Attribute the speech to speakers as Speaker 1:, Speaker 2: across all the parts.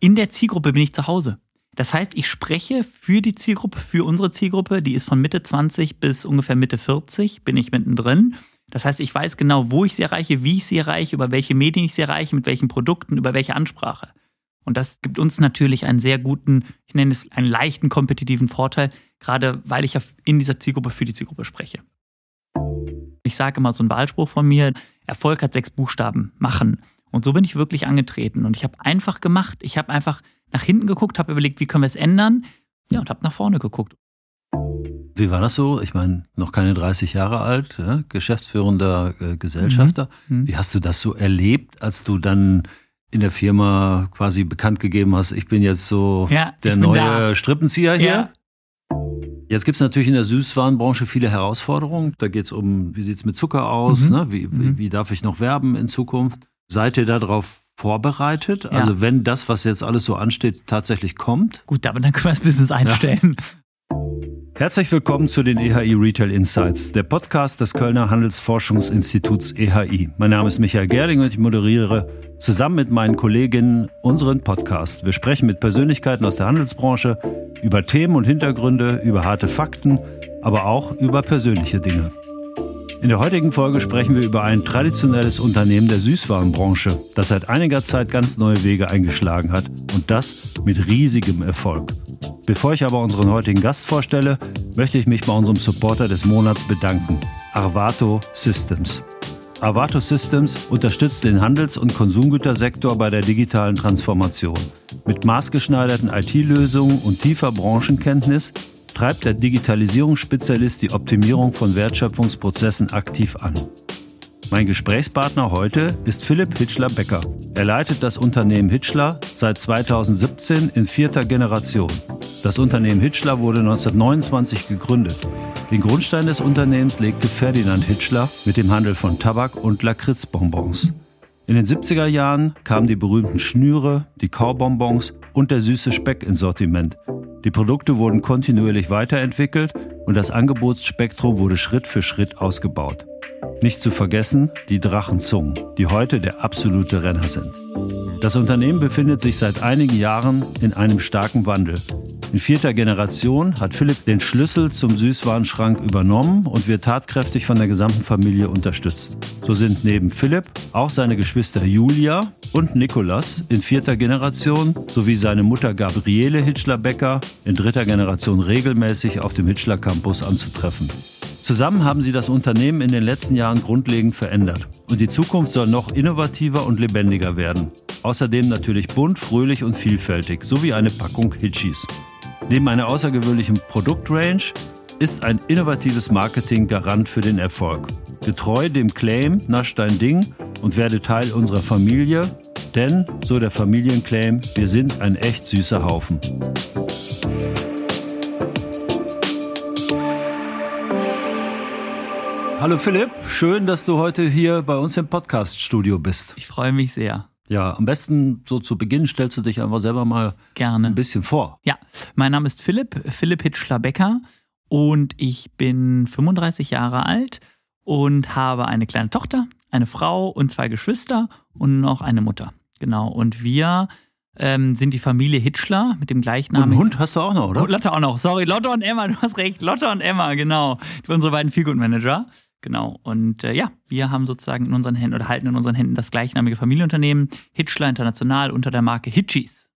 Speaker 1: In der Zielgruppe bin ich zu Hause. Das heißt, ich spreche für die Zielgruppe, für unsere Zielgruppe, die ist von Mitte 20 bis ungefähr Mitte 40, bin ich mittendrin. Das heißt, ich weiß genau, wo ich sie erreiche, wie ich sie erreiche, über welche Medien ich sie erreiche, mit welchen Produkten, über welche Ansprache. Und das gibt uns natürlich einen sehr guten, ich nenne es einen leichten kompetitiven Vorteil, gerade weil ich in dieser Zielgruppe für die Zielgruppe spreche. Ich sage immer so einen Wahlspruch von mir, Erfolg hat sechs Buchstaben, machen. Und so bin ich wirklich angetreten. Und ich habe einfach gemacht. Ich habe einfach nach hinten geguckt, habe überlegt, wie können wir es ändern? Ja, und habe nach vorne geguckt.
Speaker 2: Wie war das so? Ich meine, noch keine 30 Jahre alt, ja? geschäftsführender äh, Gesellschafter. Mhm. Mhm. Wie hast du das so erlebt, als du dann in der Firma quasi bekannt gegeben hast, ich bin jetzt so ja, der neue da. Strippenzieher hier? Ja. Jetzt gibt es natürlich in der Süßwarenbranche viele Herausforderungen. Da geht es um, wie sieht es mit Zucker aus? Mhm. Ne? Wie, wie, mhm. wie, darf ich noch werben in Zukunft? Seid ihr darauf vorbereitet? Ja. Also wenn das, was jetzt alles so ansteht, tatsächlich kommt?
Speaker 1: Gut, aber dann können wir das Business einstellen.
Speaker 2: Ja. Herzlich willkommen zu den EHI Retail Insights, der Podcast des Kölner Handelsforschungsinstituts EHI. Mein Name ist Michael Gerding und ich moderiere zusammen mit meinen Kolleginnen unseren Podcast. Wir sprechen mit Persönlichkeiten aus der Handelsbranche über Themen und Hintergründe, über harte Fakten, aber auch über persönliche Dinge. In der heutigen Folge sprechen wir über ein traditionelles Unternehmen der Süßwarenbranche, das seit einiger Zeit ganz neue Wege eingeschlagen hat und das mit riesigem Erfolg. Bevor ich aber unseren heutigen Gast vorstelle, möchte ich mich bei unserem Supporter des Monats bedanken, Arvato Systems. Arvato Systems unterstützt den Handels- und Konsumgütersektor bei der digitalen Transformation. Mit maßgeschneiderten IT-Lösungen und tiefer Branchenkenntnis treibt der Digitalisierungsspezialist die Optimierung von Wertschöpfungsprozessen aktiv an. Mein Gesprächspartner heute ist Philipp Hitschler-Becker. Er leitet das Unternehmen Hitschler seit 2017 in vierter Generation. Das Unternehmen Hitschler wurde 1929 gegründet. Den Grundstein des Unternehmens legte Ferdinand Hitschler mit dem Handel von Tabak und Lakritzbonbons. In den 70er Jahren kamen die berühmten Schnüre, die Kaubonbons und der süße Speck ins Sortiment. Die Produkte wurden kontinuierlich weiterentwickelt und das Angebotsspektrum wurde Schritt für Schritt ausgebaut. Nicht zu vergessen die Drachenzungen, die heute der absolute Renner sind. Das Unternehmen befindet sich seit einigen Jahren in einem starken Wandel. In vierter Generation hat Philipp den Schlüssel zum Süßwarenschrank übernommen und wird tatkräftig von der gesamten Familie unterstützt. So sind neben Philipp auch seine Geschwister Julia und Nikolas in vierter Generation sowie seine Mutter Gabriele Hitschler-Becker in dritter Generation regelmäßig auf dem Hitschler Campus anzutreffen. Zusammen haben sie das Unternehmen in den letzten Jahren grundlegend verändert. Und die Zukunft soll noch innovativer und lebendiger werden. Außerdem natürlich bunt, fröhlich und vielfältig, sowie eine Packung Hitchis. Neben einer außergewöhnlichen Produktrange ist ein innovatives Marketing Garant für den Erfolg. Getreu dem Claim Nasch dein Ding und werde Teil unserer Familie, denn, so der Familienclaim, wir sind ein echt süßer Haufen. Hallo Philipp, schön, dass du heute hier bei uns im Podcast-Studio bist.
Speaker 1: Ich freue mich sehr.
Speaker 2: Ja, am besten so zu Beginn stellst du dich einfach selber mal
Speaker 1: Gerne.
Speaker 2: ein bisschen vor.
Speaker 1: Ja, mein Name ist Philipp, Philipp Hitschler-Becker und ich bin 35 Jahre alt und habe eine kleine Tochter, eine Frau und zwei Geschwister und noch eine Mutter. Genau, und wir ähm, sind die Familie Hitschler mit dem Gleichnamigen.
Speaker 2: Und einen Hund hast du auch noch, oder?
Speaker 1: Oh, Lotte auch noch, sorry, Lotte und Emma, du hast recht, Lotte und Emma, genau. Die unsere beiden Feelgood-Manager. Genau. Und äh, ja, wir haben sozusagen in unseren Händen oder halten in unseren Händen das gleichnamige Familienunternehmen Hitchler International unter der Marke Hitchis.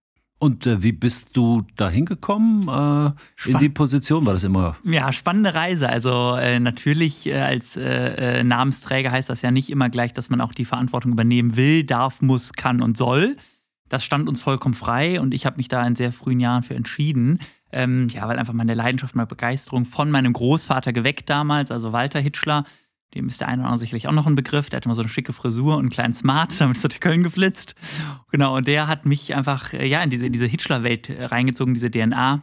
Speaker 2: Und äh, wie bist du da hingekommen äh, in die Position? War das immer?
Speaker 1: Ja, spannende Reise. Also äh, natürlich äh, als äh, äh, Namensträger heißt das ja nicht immer gleich, dass man auch die Verantwortung übernehmen will, darf, muss, kann und soll. Das stand uns vollkommen frei und ich habe mich da in sehr frühen Jahren für entschieden. Ähm, ja, weil einfach meine Leidenschaft, meine Begeisterung von meinem Großvater geweckt damals, also Walter Hitschler. Dem ist der eine oder andere sicherlich auch noch ein Begriff. Der hatte mal so eine schicke Frisur und einen kleinen Smart, damit ist er durch Köln geflitzt. Genau, und der hat mich einfach äh, ja, in diese, diese Hitchler-Welt äh, reingezogen, diese DNA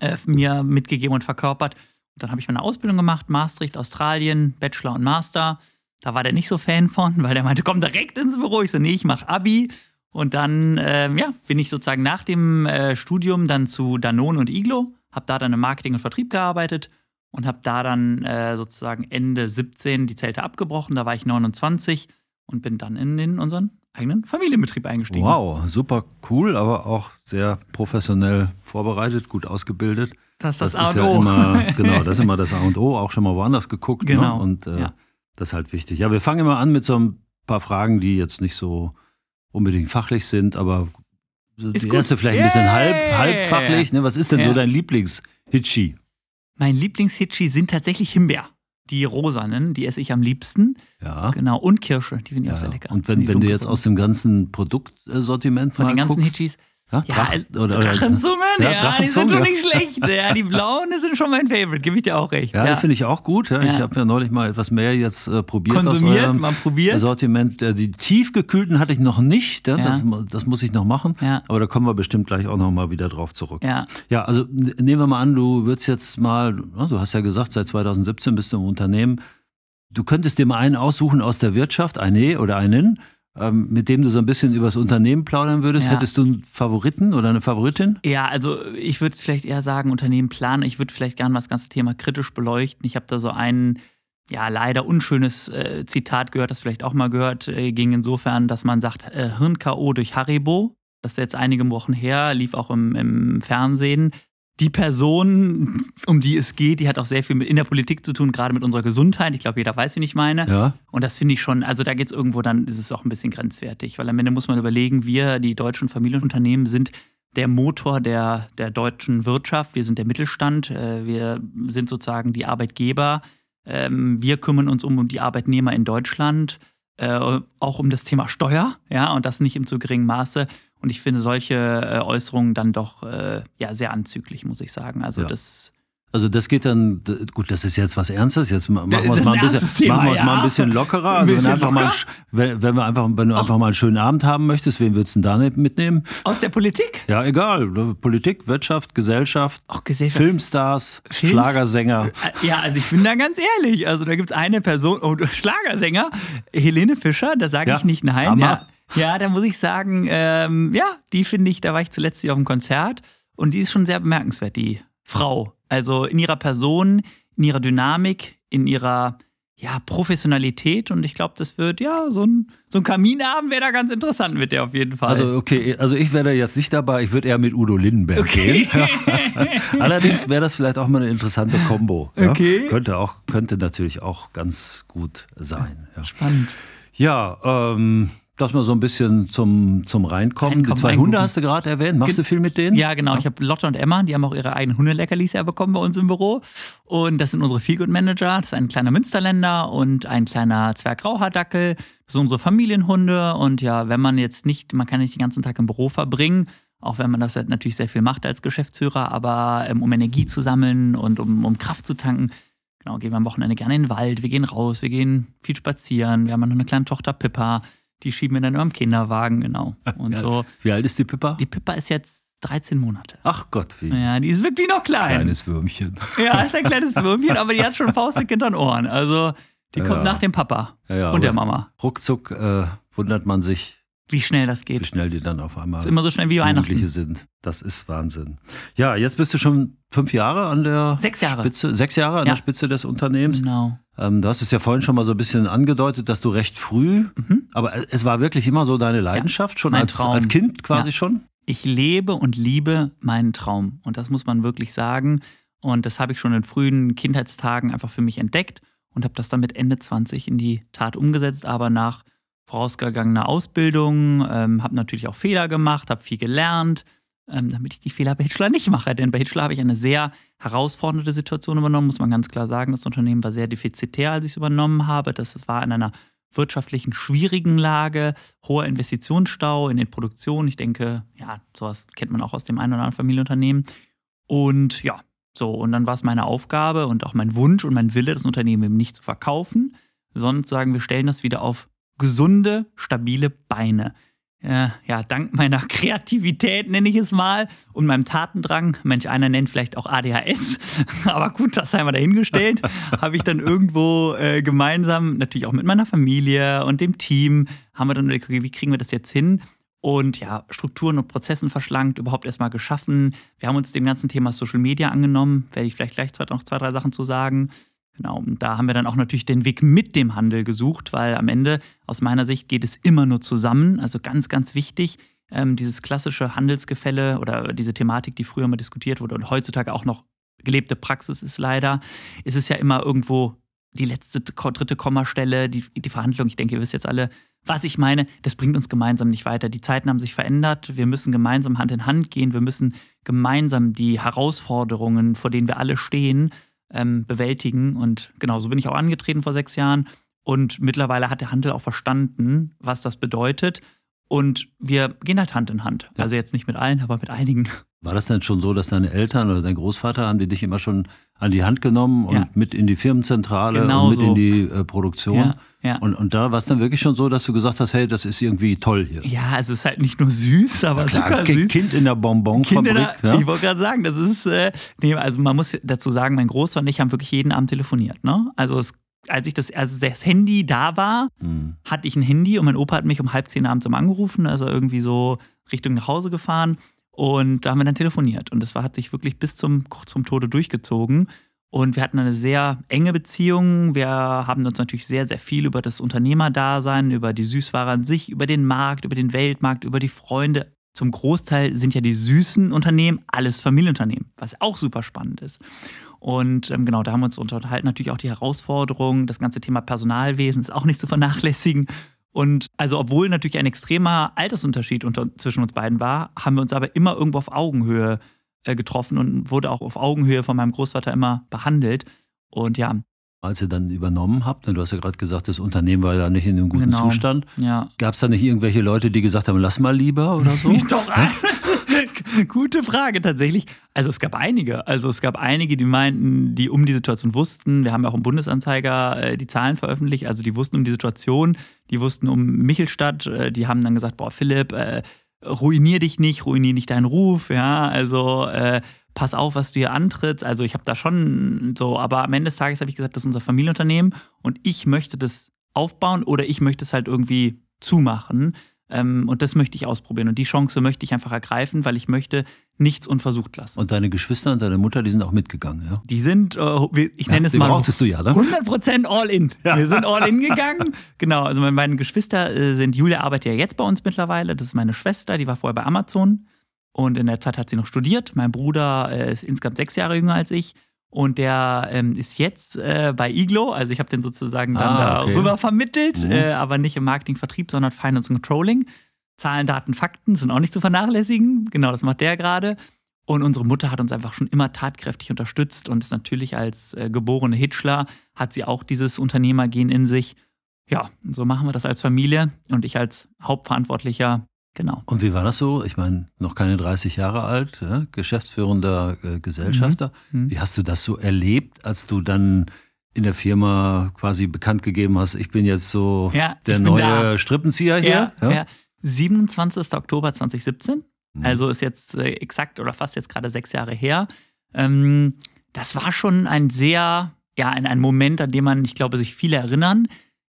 Speaker 1: äh, mir mitgegeben und verkörpert. Und dann habe ich meine Ausbildung gemacht, Maastricht, Australien, Bachelor und Master. Da war der nicht so Fan von, weil der meinte, komm direkt ins Büro. Ich so, nee, ich mache Abi. Und dann ähm, ja, bin ich sozusagen nach dem äh, Studium dann zu Danone und Iglo, habe da dann im Marketing und Vertrieb gearbeitet und habe da dann äh, sozusagen Ende 17 die Zelte abgebrochen. Da war ich 29 und bin dann in, in unseren eigenen Familienbetrieb eingestiegen.
Speaker 2: Wow, super cool, aber auch sehr professionell vorbereitet, gut ausgebildet.
Speaker 1: Das ist das,
Speaker 2: das
Speaker 1: A und
Speaker 2: ja
Speaker 1: O.
Speaker 2: immer, genau, das ist immer das A und O, auch schon mal woanders geguckt.
Speaker 1: Genau,
Speaker 2: Ne? Und äh,
Speaker 1: ja.
Speaker 2: das ist halt wichtig. Ja, wir fangen immer an mit so ein paar Fragen, die jetzt nicht so unbedingt fachlich sind, aber so
Speaker 1: Ist
Speaker 2: die
Speaker 1: gut.
Speaker 2: erste vielleicht ein bisschen
Speaker 1: Yeah.
Speaker 2: halb, halb fachlich. Ne? Was ist denn so
Speaker 1: Ja.
Speaker 2: dein Lieblings-Hitchi?
Speaker 1: Mein Lieblingshitschi sind tatsächlich Himbeer. Die rosanen, die esse ich am liebsten.
Speaker 2: Ja.
Speaker 1: Genau. Und Kirsche, die finde ich
Speaker 2: ja.
Speaker 1: auch sehr lecker.
Speaker 2: Und wenn, wenn du jetzt aus dem ganzen Produktsortiment
Speaker 1: Von den ganzen
Speaker 2: guckst,
Speaker 1: Hitchis.
Speaker 2: Ja,
Speaker 1: Ja, äh,
Speaker 2: oder, oder,
Speaker 1: Drachenzungen,
Speaker 2: Ja,
Speaker 1: ja, die sind schon nicht schlecht. Ja, die blauen sind schon mein Favorite, gebe ich dir auch recht.
Speaker 2: Ja,
Speaker 1: Ja,
Speaker 2: die finde ich auch gut. Ja. Ich habe ja neulich mal etwas mehr jetzt äh, probiert aus
Speaker 1: Konsumiert,
Speaker 2: eurem
Speaker 1: mal probiert.
Speaker 2: Sortiment. Äh, Die tiefgekühlten hatte ich noch nicht. Das, das muss ich noch machen. Aber da kommen wir bestimmt gleich auch noch mal wieder drauf zurück.
Speaker 1: Ja,
Speaker 2: Ja, also nehmen wir mal an, du würdest jetzt mal, na, du hast ja gesagt, seit 2017 bist du im Unternehmen. Du könntest dir mal einen aussuchen aus der Wirtschaft, eine oder einen, mit dem du so ein bisschen über das Unternehmen plaudern würdest.
Speaker 1: Ja.
Speaker 2: Hättest du einen Favoriten oder eine Favoritin?
Speaker 1: Ja, also ich würde vielleicht eher sagen, Unternehmen planen. Ich würde vielleicht gerne mal das ganze Thema kritisch beleuchten. Ich habe da so ein, ja, leider unschönes äh, Zitat gehört, das vielleicht auch mal gehört, äh, ging insofern, dass man sagt, äh, Hirn-K.O. durch Haribo. Das ist jetzt einige Wochen her, lief auch im, im Fernsehen. Die Person, um die es geht, die hat auch sehr viel mit in der Politik zu tun, gerade mit unserer Gesundheit. Ich glaube, jeder weiß, wen ich meine.
Speaker 2: Ja.
Speaker 1: Und das finde ich schon, also da geht es irgendwo, dann ist es auch ein bisschen grenzwertig, weil am Ende muss man überlegen, wir, die deutschen Familienunternehmen, sind der Motor der, der deutschen Wirtschaft, wir sind der Mittelstand, äh, wir sind sozusagen die Arbeitgeber, ähm, wir kümmern uns um, die Arbeitnehmer in Deutschland, äh, auch um das Thema Steuer, ja, und das nicht im zu geringen Maße. Und ich finde solche äh, Äußerungen dann doch äh, ja, sehr anzüglich, muss ich sagen. Also
Speaker 2: Ja.
Speaker 1: das
Speaker 2: Also das geht dann, gut, das ist jetzt was Ernstes, jetzt ma- machen wir es mal ein
Speaker 1: ein
Speaker 2: bisschen,
Speaker 1: Thema,
Speaker 2: machen wir es mal ein
Speaker 1: ja.
Speaker 2: bisschen lockerer.
Speaker 1: Ein
Speaker 2: Also wenn,
Speaker 1: bisschen
Speaker 2: einfach mal,
Speaker 1: locker?
Speaker 2: sch- wenn, wenn wir einfach, wenn du einfach mal einen schönen Abend haben möchtest, wen würdest du denn da mitnehmen?
Speaker 1: aus der Politik,
Speaker 2: Ja, egal. Politik, Wirtschaft, Gesellschaft,
Speaker 1: auch Gesellschaft.
Speaker 2: Filmstars,
Speaker 1: Films-
Speaker 2: Schlagersänger.
Speaker 1: Äh, Ja, also ich bin da ganz ehrlich. Also da gibt es eine Person, oh, Schlagersänger, Helene Fischer, da sage
Speaker 2: Ja,
Speaker 1: ich nicht nein.
Speaker 2: Hammer.
Speaker 1: Ja, ja, da muss ich sagen, ähm, ja, die finde ich, da war ich zuletzt wieder auf dem Konzert und die ist schon sehr bemerkenswert, die Frau. Also in ihrer Person, in ihrer Dynamik, in ihrer ja, Professionalität und ich glaube, das wird, ja, so ein, so ein Kaminabend wäre da ganz interessant mit der auf jeden Fall.
Speaker 2: Also okay, also ich wäre da jetzt nicht dabei, ich würde eher mit Udo Lindenberg
Speaker 1: Okay.
Speaker 2: gehen. Allerdings wäre das vielleicht auch mal eine interessante Kombo. Ja?
Speaker 1: Okay.
Speaker 2: Könnte, auch, könnte natürlich auch ganz gut sein. Ja,
Speaker 1: spannend.
Speaker 2: ja ähm, dass wir so ein bisschen zum, zum Reinkommen.
Speaker 1: Reinkommen,
Speaker 2: Die zwei. Hunde hast du gerade erwähnt. Machst
Speaker 1: Ge-
Speaker 2: du viel mit denen?
Speaker 1: Ja, genau. Ich habe Lotte und Emma, die haben auch ihre eigenen Hundeleckerlis ja bekommen bei uns im Büro. Und das sind unsere Feelgood-Manager. Das ist ein kleiner Münsterländer und ein kleiner Zwerggrauhaardackel. Das sind unsere Familienhunde. Und ja, wenn man jetzt nicht, man kann nicht den ganzen Tag im Büro verbringen, auch wenn man das halt natürlich sehr viel macht als Geschäftsführer, aber ähm, um Energie zu sammeln und um, um Kraft zu tanken, genau, gehen wir am Wochenende gerne in den Wald, wir gehen raus, wir gehen viel spazieren. Wir haben noch eine kleine Tochter Pippa, die schieben wir dann im Kinderwagen, genau. Und
Speaker 2: Ja.
Speaker 1: so.
Speaker 2: Wie alt ist die Pippa?
Speaker 1: Die Pippa ist jetzt 13 Monate.
Speaker 2: Ach Gott, wie
Speaker 1: Ja, die ist wirklich noch klein.
Speaker 2: kleines Würmchen.
Speaker 1: Ja, ist ein kleines Würmchen, aber die hat schon faustig hinter den Ohren. Also, die
Speaker 2: Ja.
Speaker 1: kommt nach dem Papa
Speaker 2: Ja, ja,
Speaker 1: und der Mama.
Speaker 2: Ruckzuck äh, wundert man sich,
Speaker 1: Wie schnell das
Speaker 2: wie
Speaker 1: geht.
Speaker 2: schnell die dann auf einmal
Speaker 1: Ist immer so schnell wie
Speaker 2: Jugendliche
Speaker 1: Weihnachten.
Speaker 2: sind. Das ist Wahnsinn. Ja, jetzt bist du schon fünf Jahre an der
Speaker 1: Sechs Jahre.
Speaker 2: Spitze, sechs Jahre an
Speaker 1: Ja.
Speaker 2: der Spitze des Unternehmens.
Speaker 1: Genau.
Speaker 2: Ähm, du hast es ja vorhin schon mal so ein bisschen angedeutet, dass du recht früh,
Speaker 1: Mhm.
Speaker 2: aber es war wirklich immer so deine Leidenschaft, schon
Speaker 1: mein
Speaker 2: als,
Speaker 1: Traum.
Speaker 2: als Kind quasi
Speaker 1: Ja.
Speaker 2: schon?
Speaker 1: Ich lebe und liebe meinen Traum. Und das muss man wirklich sagen. Und das habe ich schon in frühen Kindheitstagen einfach für mich entdeckt und habe das dann mit Ende 20 in die Tat umgesetzt, aber nach vorausgegangener Ausbildung, ähm, habe natürlich auch Fehler gemacht, habe viel gelernt, ähm, damit ich die Fehler bei Hitchler nicht mache. Denn bei Hitchler habe ich eine sehr herausfordernde Situation übernommen, muss man ganz klar sagen. Das Unternehmen war sehr defizitär, als ich es übernommen habe. Das war in einer wirtschaftlichen schwierigen Lage, hoher Investitionsstau in den Produktionen. Ich denke, ja, sowas kennt man auch aus dem einen oder anderen Familienunternehmen. Und ja, so, und dann war es meine Aufgabe und auch mein Wunsch und mein Wille, das Unternehmen eben nicht zu verkaufen, sondern zu sagen, wir stellen das wieder auf gesunde, stabile Beine. Äh, ja, dank meiner Kreativität nenne ich es mal und meinem Tatendrang, manch einer nennt vielleicht auch ADHS, aber gut, das haben wir dahingestellt, habe ich dann irgendwo äh, gemeinsam, natürlich auch mit meiner Familie und dem Team, haben wir dann überlegt, wie kriegen wir das jetzt hin? Und ja, Strukturen und Prozessen verschlankt, überhaupt erstmal geschaffen. Wir haben uns dem ganzen Thema Social Media angenommen, werde ich vielleicht gleich noch zwei, drei Sachen zu sagen. Genau, und da haben wir dann auch natürlich den Weg mit dem Handel gesucht, weil am Ende aus meiner Sicht geht es immer nur zusammen. Also ganz, ganz wichtig, ähm, dieses klassische Handelsgefälle oder diese Thematik, die früher mal diskutiert wurde und heutzutage auch noch gelebte Praxis ist leider, ist es ja immer irgendwo die letzte, dritte Kommastelle, die, die Verhandlung. Ich denke, ihr wisst jetzt alle, was ich meine. Das bringt uns gemeinsam nicht weiter. Die Zeiten haben sich verändert. Wir müssen gemeinsam Hand in Hand gehen. Wir müssen gemeinsam die Herausforderungen, vor denen wir alle stehen, ähm, bewältigen. Und genau so bin ich auch angetreten vor sechs Jahren. Und mittlerweile hat der Handel auch verstanden, was das bedeutet. Und wir gehen halt Hand in Hand. Ja. Also jetzt nicht mit allen, aber mit einigen.
Speaker 2: War das denn schon so, dass deine Eltern oder dein Großvater haben die dich immer schon an die Hand genommen und ja. mit in die Firmenzentrale genau und mit so. in die äh, Produktion? Ja, ja. Und, und da war es dann wirklich schon so, dass du gesagt hast, hey, das ist irgendwie toll hier.
Speaker 1: Ja, also es ist halt nicht nur süß, aber klar, super süß.
Speaker 2: Kind in der Bonbonfabrik.
Speaker 1: Ja? Ich wollte gerade sagen, das ist, äh, nee, also man muss dazu sagen, mein Großvater und ich haben wirklich jeden Abend telefoniert. Ne? Also es als ich das, als das Handy da war, mhm. hatte ich ein Handy und mein Opa hat mich um halb zehn abends immer angerufen, also irgendwie so Richtung nach Hause gefahren. Und da haben wir dann telefoniert. Und das war, hat sich wirklich bis zum kurz vorm Tode durchgezogen. Und wir hatten eine sehr enge Beziehung. Wir haben uns natürlich sehr, sehr viel über das Unternehmerdasein, über die Süßware an sich, über den Markt, über den Weltmarkt, über die Freunde. Zum Großteil sind ja die süßen Unternehmen alles Familienunternehmen, was auch super spannend ist. Und ähm, genau, da haben wir uns unterhalten. Natürlich auch die Herausforderungen, das ganze Thema Personalwesen ist auch nicht zu vernachlässigen. Und also, obwohl natürlich ein extremer Altersunterschied unter, zwischen uns beiden war, haben wir uns aber immer irgendwo auf Augenhöhe äh, getroffen und wurde auch auf Augenhöhe von meinem Großvater immer behandelt. Und ja.
Speaker 2: Als ihr dann übernommen habt, du hast ja gerade gesagt, das Unternehmen war ja nicht in einem guten genau. Zustand. Ja. Gab es da nicht irgendwelche Leute, die gesagt haben, lass mal lieber oder so?
Speaker 1: Doch, Gute Frage tatsächlich. Also es gab einige. Also es gab einige, die meinten, die um die Situation wussten. Wir haben ja auch im Bundesanzeiger äh, die Zahlen veröffentlicht. Also die wussten um die Situation, die wussten um Michelstadt. Äh, die haben dann gesagt, boah, Philipp, äh, ruinier dich nicht, ruinier nicht deinen Ruf. Ja, also pass auf, was du hier antrittst. Also ich habe da schon so, aber am Ende des Tages habe ich gesagt, das ist unser Familienunternehmen und ich möchte das aufbauen oder ich möchte es halt irgendwie zumachen. Ähm, und das möchte ich ausprobieren. Und die Chance möchte ich einfach ergreifen, weil ich möchte nichts unversucht lassen.
Speaker 2: Und deine Geschwister und deine Mutter, die sind auch mitgegangen, ja?
Speaker 1: Die sind, äh, ich nenne ja, es mal.
Speaker 2: brauchtest du ja, ne?
Speaker 1: 100% all in. Ja. Wir sind all in gegangen. genau, also meine Geschwister äh, sind, Julia arbeitet ja jetzt bei uns mittlerweile. Das ist meine Schwester, die war vorher bei Amazon. Und in der Zeit hat sie noch studiert. Mein Bruder äh, ist insgesamt sechs Jahre jünger als ich. Und der ähm, ist jetzt äh, bei Iglo, also ich habe den sozusagen dann ah, okay. darüber vermittelt, mhm. äh, aber nicht im Marketingvertrieb, sondern Finance und Controlling. Zahlen, Daten, Fakten sind auch nicht zu vernachlässigen. Genau, das macht der gerade. Und unsere Mutter hat uns einfach schon immer tatkräftig unterstützt und ist natürlich als äh, geborene Hitchler, hat sie auch dieses Unternehmergehen in sich. Ja, so machen wir das als Familie und ich als Hauptverantwortlicher Genau.
Speaker 2: Und wie war das so? Ich meine, noch keine 30 Jahre alt, ja? geschäftsführender äh, Gesellschafter. Mhm. Mhm. Wie hast du das so erlebt, als du dann in der Firma quasi bekannt gegeben hast, ich bin jetzt so ja, der neue da. Strippenzieher hier?
Speaker 1: Ja, ja. 27. Oktober 2017. Mhm. Also ist jetzt äh, exakt oder fast jetzt gerade sechs Jahre her. Ähm, das war schon ein sehr, ja, ein, ein Moment, an dem man, ich glaube, sich viele erinnern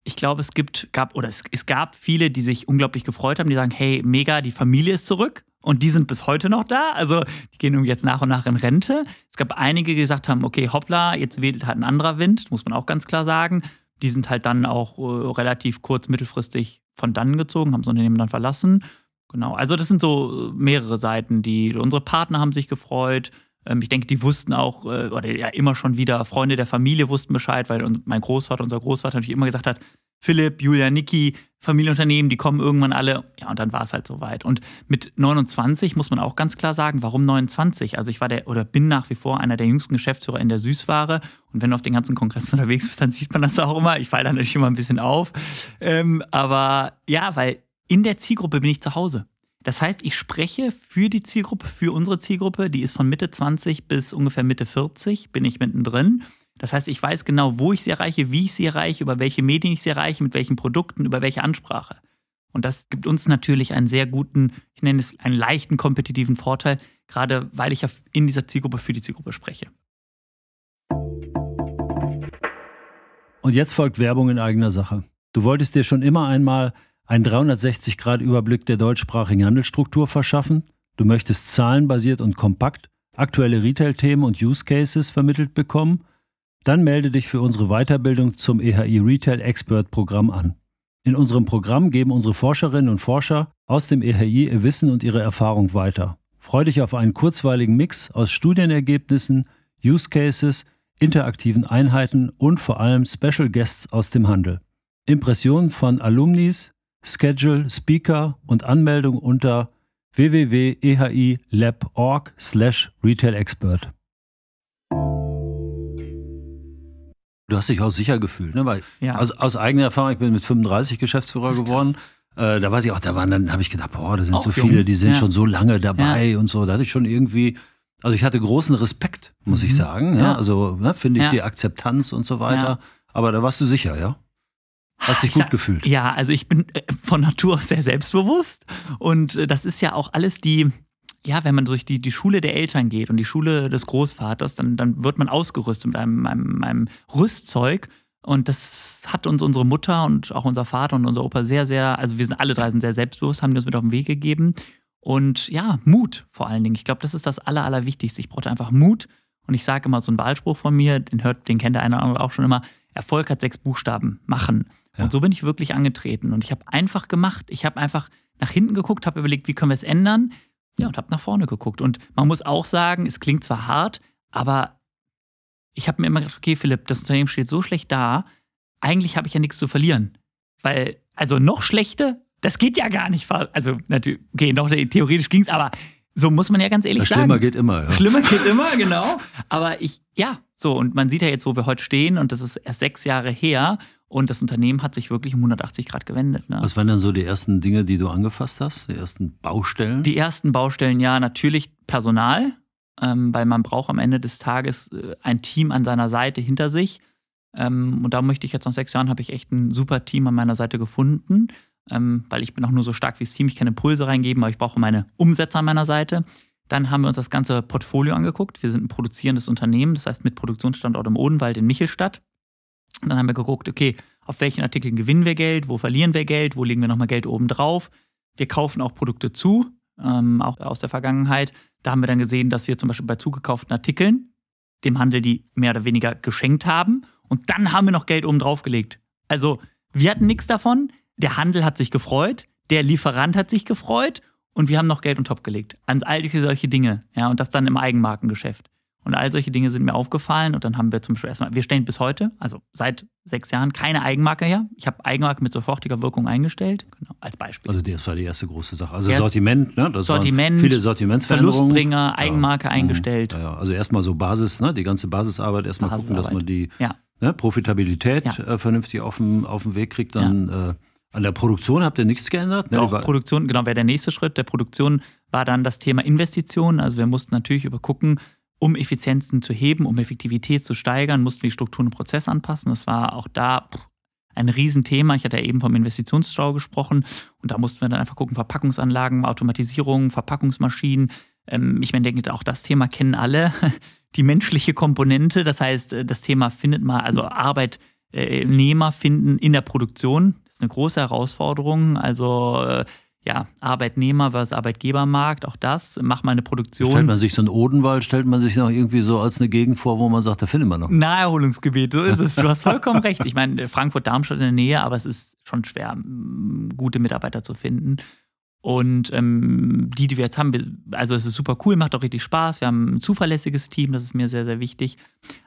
Speaker 1: ich glaube, es gibt, gab, oder es, es gab viele, die sich unglaublich gefreut haben, die sagen, hey, mega, die Familie ist zurück. Und die sind bis heute noch da. Also die gehen jetzt nach und nach in Rente. Es gab einige, die gesagt haben, okay, hoppla, jetzt wedelt halt ein anderer Wind, muss man auch ganz klar sagen. Die sind halt dann auch äh, relativ kurz, mittelfristig von dann gezogen, haben das Unternehmen dann verlassen. Genau, also das sind so mehrere Seiten, die unsere Partner haben sich gefreut, ähm, ich denke, die wussten auch, äh, oder ja immer schon wieder, Freunde der Familie wussten Bescheid, weil mein Großvater, unser Großvater natürlich immer gesagt hat, Philipp, Julia, Niki, Familienunternehmen, die kommen irgendwann alle. Ja, und dann war es halt soweit. Und mit 29 muss man auch ganz klar sagen, warum 29? Also ich war der oder bin nach wie vor einer der jüngsten Geschäftsführer in der Süßware. Und wenn du auf den ganzen Kongress unterwegs bist, dann sieht man das auch immer. Ich falle da natürlich immer ein bisschen auf. Ähm, aber ja, weil in der Zielgruppe bin ich zu Hause. Das heißt, ich spreche für die Zielgruppe, für unsere Zielgruppe, die ist von Mitte 20 bis ungefähr Mitte 40, bin ich mittendrin. Das heißt, ich weiß genau, wo ich sie erreiche, wie ich sie erreiche, über welche Medien ich sie erreiche, mit welchen Produkten, über welche Ansprache. Und das gibt uns natürlich einen sehr guten, ich nenne es einen leichten kompetitiven Vorteil, gerade weil ich ja in dieser Zielgruppe für die Zielgruppe spreche.
Speaker 2: Und jetzt folgt Werbung in eigener Sache. Du wolltest dir schon immer einmal einen 360-Grad-Überblick der deutschsprachigen Handelsstruktur verschaffen. Du möchtest zahlenbasiert und kompakt aktuelle Retail-Themen und Use Cases vermittelt bekommen. Dann melde dich für unsere Weiterbildung zum EHI Retail Expert Programm an. In unserem Programm geben unsere Forscherinnen und Forscher aus dem EHI ihr Wissen und ihre Erfahrung weiter. Freu dich auf einen kurzweiligen Mix aus Studienergebnissen, Use Cases, interaktiven Einheiten und vor allem Special Guests aus dem Handel. Impressionen von Alumnis, Schedule, Speaker und Anmeldung unter www.ehilab.org slash retailexpert. Du hast dich auch sicher gefühlt, ne? Weil
Speaker 1: Ja.
Speaker 2: aus, aus eigener Erfahrung, ich bin mit 35 Geschäftsführer geworden. Äh, da weiß ich auch, da waren dann, habe ich gedacht, boah, da sind
Speaker 1: Auch
Speaker 2: so
Speaker 1: jung.
Speaker 2: viele, die sind
Speaker 1: Ja.
Speaker 2: schon so lange dabei und so. Da hatte ich schon irgendwie, also ich hatte großen Respekt, muss ich
Speaker 1: Mhm.
Speaker 2: sagen. Ja?
Speaker 1: Ja.
Speaker 2: Also ne, finde ich
Speaker 1: Ja.
Speaker 2: die Akzeptanz und so weiter.
Speaker 1: Ja.
Speaker 2: Aber da warst du sicher, ja? Hast dich
Speaker 1: Ich
Speaker 2: gut
Speaker 1: sag-
Speaker 2: gefühlt.
Speaker 1: Ja, also ich bin äh, von Natur aus sehr selbstbewusst und äh, das ist ja auch alles die, ja, wenn man durch die, die Schule der Eltern geht und die Schule des Großvaters, dann, dann wird man ausgerüstet mit einem, einem, einem Rüstzeug und das hat uns unsere Mutter und auch unser Vater und unser Opa sehr, sehr, also wir sind alle drei sind sehr selbstbewusst, haben die uns mit auf den Weg gegeben und ja, Mut vor allen Dingen. Ich glaube, das ist das Aller, Allerwichtigste. Ich brauchte einfach Mut und ich sage immer so einen Wahlspruch von mir, den hört, den kennt der eine oder andere auch schon immer, Erfolg hat sechs Buchstaben, machen.
Speaker 2: Ja.
Speaker 1: Und so bin ich wirklich angetreten. Und ich habe einfach gemacht. Ich habe einfach nach hinten geguckt, habe überlegt, wie können wir es ändern. Ja, und habe nach vorne geguckt. Und man muss auch sagen, es klingt zwar hart, aber ich habe mir immer gedacht, okay, Philipp, das Unternehmen steht so schlecht da. Eigentlich habe ich ja nichts zu verlieren. Weil, also noch schlechter, das geht ja gar nicht. Also, natürlich, okay, noch theoretisch ging es, aber so muss man ja ganz ehrlich
Speaker 2: Das
Speaker 1: sagen.
Speaker 2: Schlimmer geht immer, ja.
Speaker 1: Schlimmer geht immer, genau. Aber ich, ja, so, und man sieht ja jetzt, wo wir heute stehen, und das ist erst sechs Jahre her. Und das Unternehmen hat sich wirklich um 180 Grad gewendet. Ne?
Speaker 2: Was waren dann so die ersten Dinge, die du angefasst hast? Die ersten Baustellen?
Speaker 1: Die ersten Baustellen, ja, natürlich Personal, ähm, weil man braucht am Ende des Tages äh, ein Team an seiner Seite hinter sich. Ähm, und da möchte ich jetzt nach sechs Jahren, habe ich echt ein super Team an meiner Seite gefunden, ähm, weil ich bin auch nur so stark wie das Team. Ich kann Impulse reingeben, aber ich brauche meine Umsätze an meiner Seite. Dann haben wir uns das ganze Portfolio angeguckt. Wir sind ein produzierendes Unternehmen, das heißt mit Produktionsstandort im Odenwald in Michelstadt. Und dann haben wir geguckt, okay, auf welchen Artikeln gewinnen wir Geld, wo verlieren wir Geld, wo legen wir nochmal Geld oben drauf. Wir kaufen auch Produkte zu, ähm, auch aus der Vergangenheit. Da haben wir dann gesehen, dass wir zum Beispiel bei zugekauften Artikeln dem Handel die mehr oder weniger geschenkt haben. Und dann haben wir noch Geld oben drauf gelegt. Also wir hatten nichts davon. Der Handel hat sich gefreut, der Lieferant hat sich gefreut und wir haben noch Geld on top gelegt. An all solche Dinge. Ja, und das dann im Eigenmarkengeschäft. Und all solche Dinge sind mir aufgefallen und dann haben wir zum Beispiel erstmal, wir stellen bis heute, also seit sechs Jahren, keine Eigenmarke her. Ich habe Eigenmarke mit sofortiger Wirkung eingestellt, genau, als Beispiel.
Speaker 2: Also das war die erste große Sache. Also
Speaker 1: Erst-
Speaker 2: Sortiment, ne? Das
Speaker 1: Sortiment,
Speaker 2: viele Sortimentsveränderungen.
Speaker 1: Verlustbringer, Eigenmarke
Speaker 2: Ja.
Speaker 1: eingestellt.
Speaker 2: Ja, ja. Also erstmal so Basis, ne? die ganze Basisarbeit, erstmal gucken, dass man die ne? Profitabilität äh, vernünftig auf den, auf den Weg kriegt. Dann äh, an der Produktion habt ihr nichts geändert. Ne? War-
Speaker 1: Produktion, genau, wäre der nächste Schritt. Der Produktion war dann das Thema Investitionen. Also wir mussten natürlich übergucken, um Effizienzen zu heben, um Effektivität zu steigern, mussten wir Strukturen und Prozesse anpassen. Das war auch da ein Riesenthema. Ich hatte ja eben vom Investitionsstau gesprochen und da mussten wir dann einfach gucken, Verpackungsanlagen, Automatisierung, Verpackungsmaschinen. Ähm, ich meine, denke, auch das Thema kennen alle. Die menschliche Komponente, das heißt, äh, das Thema findet mal, also Arbeitnehmer finden in der Produktion, das ist eine große Herausforderung. Also äh, ja, Arbeitnehmer versus Arbeitgebermarkt, auch das, mach mal eine Produktion.
Speaker 2: Stellt man sich so einen Odenwald, stellt man sich noch irgendwie so als eine Gegend vor, wo man sagt, da findet man noch.
Speaker 1: Naherholungsgebiet, so ist es. Du hast vollkommen recht. Ich meine, Frankfurt-Darmstadt in der Nähe, aber es ist schon schwer, gute Mitarbeiter zu finden. Und ähm, die, die wir jetzt haben, also es ist super cool, macht auch richtig Spaß. Wir haben ein zuverlässiges Team, das ist mir sehr, sehr wichtig.